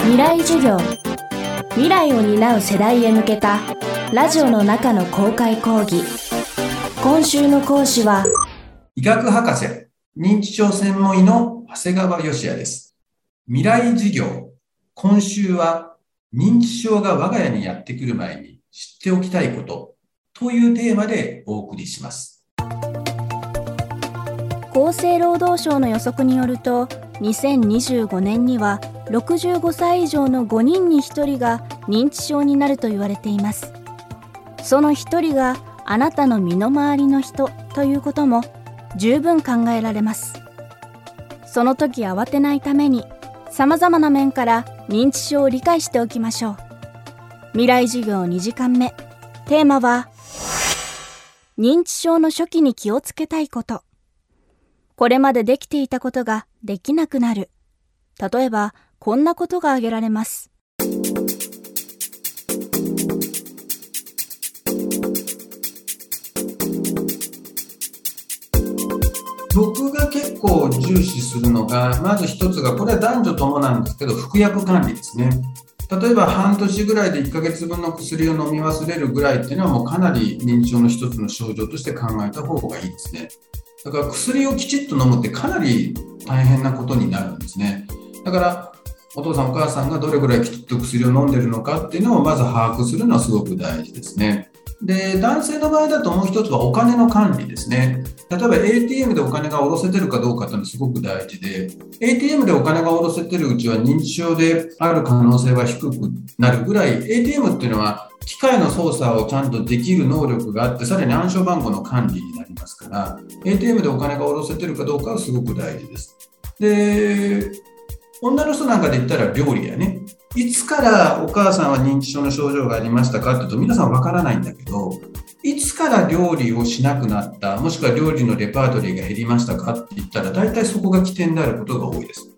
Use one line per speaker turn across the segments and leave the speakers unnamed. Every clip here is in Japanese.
未来授業。未来を担う世代へ向けたラジオの中の公開講義。今週の講師は
医学博士認知症専門医の長谷川義也です。未来授業。今週は認知症が我が家にやってくる前に知っておきたいこと。というテーマでお送りします。
厚生労働省の予測によると2025年には65歳以上の5人に1人が認知症になると言われています。その1人があなたの身の回りの人ということも十分考えられます。その時慌てないために様々な面から認知症を理解しておきましょう。未来授業2時間目。テーマは認知症の初期に気をつけたいこと。これまでできていたことができなくなる。例えば、こんなことが挙げられます。
僕が結構重視するのが、まず一つが、これは男女ともなんですけど、服薬管理ですね。例えば半年ぐらいで1ヶ月分の薬を飲み忘れるぐらいっていうのはもうかなり認知症の一つの症状として考えた方がいいですね。だから薬をきちっと飲むってかなり大変なことになるんですね。だからお父さんお母さんがどれぐらいきちっと薬を飲んでるのかっていうのをまず把握するのはすごく大事ですね。で、男性の場合だともう一つはお金の管理ですね。例えば ATM でお金が下ろせてるかどうかっていうのはすごく大事で、ATM でお金が下ろせてるうちは認知症である可能性は低くなるぐらい、ATM っていうのは機械の操作をちゃんとできる能力があって、さらに暗証番号の管理になりますから、ATM でお金が下ろせてるかどうかはすごく大事です。で、女の人なんかで言ったら料理やね。いつからお母さんは認知症の症状がありましたかって言うと皆さんわからないんだけど、いつから料理をしなくなった、もしくは料理のレパートリーが減りましたかって言ったら、大体そこが起点であることが多いです。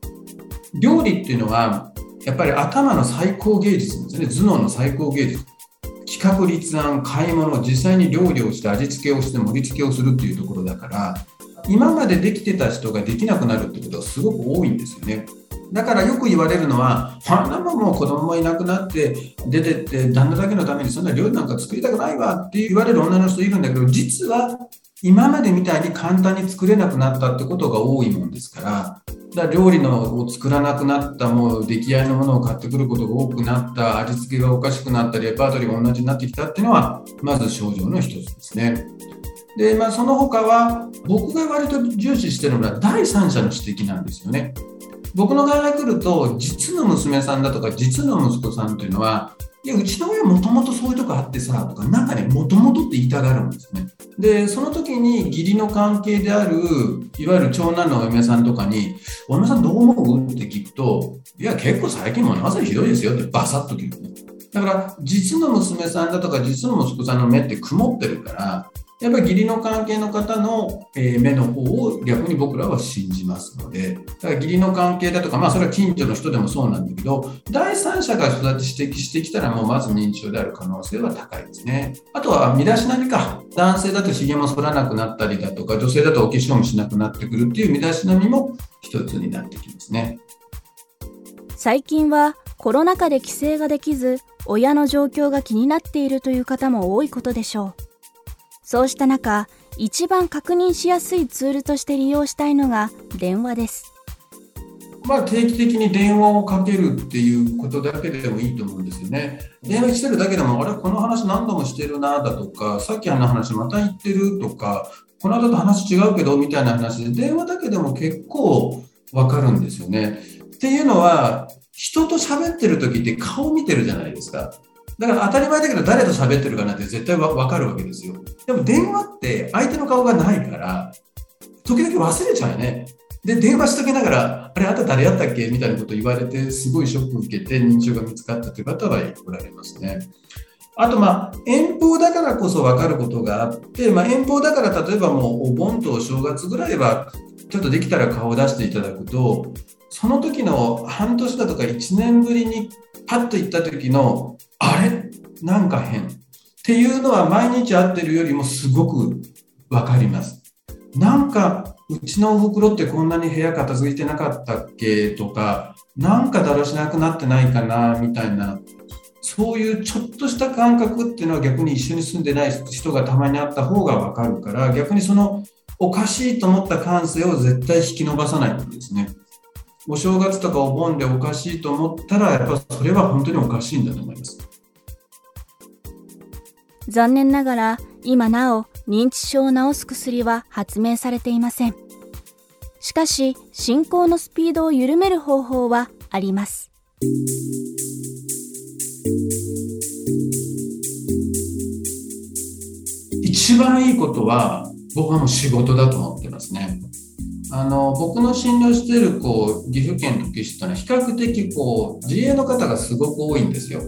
料理っていうのは、やっぱり頭の最高芸術なんですね。頭脳の最高芸術。企画立案、買い物、実際に料理をして味付けをして盛り付けをするっていうところだから、今までできてた人ができなくなるってことはすごく多いんですよね。だからよく言われるのは、あんなもんもう子供もいなくなって出てって旦那だけのためにそんな料理なんか作りたくないわって言われる女の人いるんだけど、実は今までみたいに簡単に作れなくなったってことが多いもんですから、だ料理のを作らなくなった、もう出来合いのものを買ってくることが多くなった、味付けがおかしくなった、レパートリーが同じになってきたっていうのは、まず症状の一つですね。で、まあ、その他は、僕が割と重視してるのは第三者の指摘なんですよね。僕の側が来ると、実の娘さんだとか、実の息子さんというのは、いや、うちの親もともとそういうとこあってさ、とか、なんかね、もともとって言いたがるんですね。で、その時に義理の関係である、いわゆる長男のお嫁さんとかに、お嫁さんどう思う？って聞くと、いや、結構最近もなぜひどいですよってバサッと聞く。だから、実の娘さんだとか、実の息子さんの目って曇ってるから、やっぱり義理の関係の方の、目の方を逆に僕らは信じますので、だから義理の関係だとか、まあそれは近所の人でもそうなんだけど、第三者がそうやって指摘してきたら、もうまず認知症である可能性は高いですね。あとは身だしなみか。男性だと髭も剃らなくなったりだとか、女性だとお化粧もしなくなってくるっていう身だしなみも一つになってきますね。
最近はコロナ禍で帰省ができず、親の状況が気になっているという方も多いことでしょう。そうした中、一番確認しやすいツールとして利用したいのが電話です。
まあ、定期的に電話をかけるっていうことだけでもいいと思うんですよね。電話してるだけでも、あれ、この話何度もしてるなだとか、さっきあの話また言ってるとか、この後と話違うけどみたいな話で、電話だけでも結構わかるんですよね。っていうのは、人と喋ってる時って顔見てるじゃないですか。だから当たり前だけど誰と喋ってるかなんて絶対わかるわけですよ。でも電話って相手の顔がないから、時々忘れちゃうよね。で、電話しときながら、あれ、あんた誰やったっけ？みたいなこと言われて、すごいショック受けて認知症が見つかったという方はおられますね。あと、まあ、遠方だからこそ分かることがあって、まあ、遠方だから例えばもうお盆とお正月ぐらいは、ちょっとできたら顔を出していただくと、その時の半年だとか1年ぶりにパッと行った時のあれ？なんか変っていうのは毎日会ってるよりもすごくわかります。なんかうちのお袋ってこんなに部屋片付いてなかったっけとか、なんかだらしなくなってないかなみたいなそういうちょっとした感覚っていうのは逆に一緒に住んでない人がたまにあった方が分かるから逆にそのおかしいと思った感性を絶対引き伸ばさないんですね。お正月とかお盆でおかしいと思ったらやっぱそれは本当におかしいんだと思います。
残念ながら今なお認知症を治す薬は発明されていません。しかし進行のスピードを緩める方法はあります。
一番いいことは僕はもう仕事だと思ってますね。あの僕の診療しているこう岐阜県の岸というのは比較的こう自営の方がすごく多いんですよ。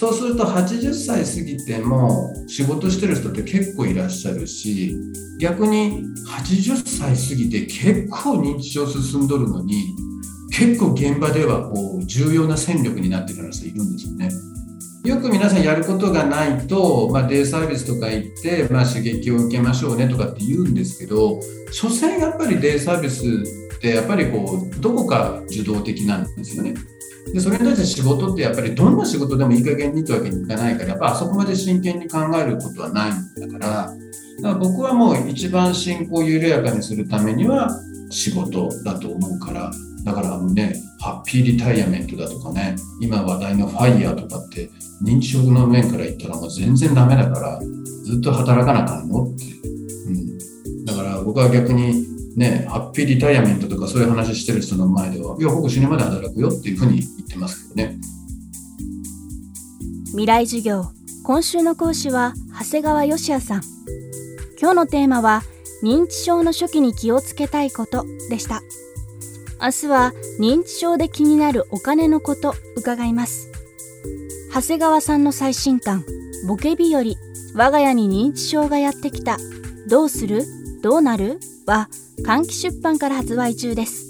そうすると80歳過ぎても仕事してる人って結構いらっしゃるし逆に80歳過ぎて結構認知症進んどるのに結構現場ではこう重要な戦力になってる人いるんですよね。よく皆さんやることがないと、まあ、デイサービスとか行って、まあ、刺激を受けましょうねとかって言うんですけど所詮やっぱりデイサービスってやっぱりこうどこか受動的なんですよね。でそれに対して仕事ってやっぱりどんな仕事でもいい加減にってわけにいかないからやっぱあそこまで真剣に考えることはないんだからだから僕はもう一番進行を緩やかにするためには仕事だと思うからだからあのねハッピーリタイアメントだとかね今話題のファイヤーとかって認知症の面から言ったらもう全然ダメだからずっと働かなかんのって、うん、だから僕は逆にねハッピーリタイアメントとかそういう話してる人の前ではいや僕死ぬまで働くよっていうふうに言ってますけどね。
未来授業。今週の講師は長谷川義也さん。今日のテーマは認知症の初期に気をつけたいことでした。明日は認知症で気になるお金のこと伺います。長谷川さんの最新刊「ボケ日和。我が家に認知症がやってきた。どうする？どうなる?」は換気出版から発売中です。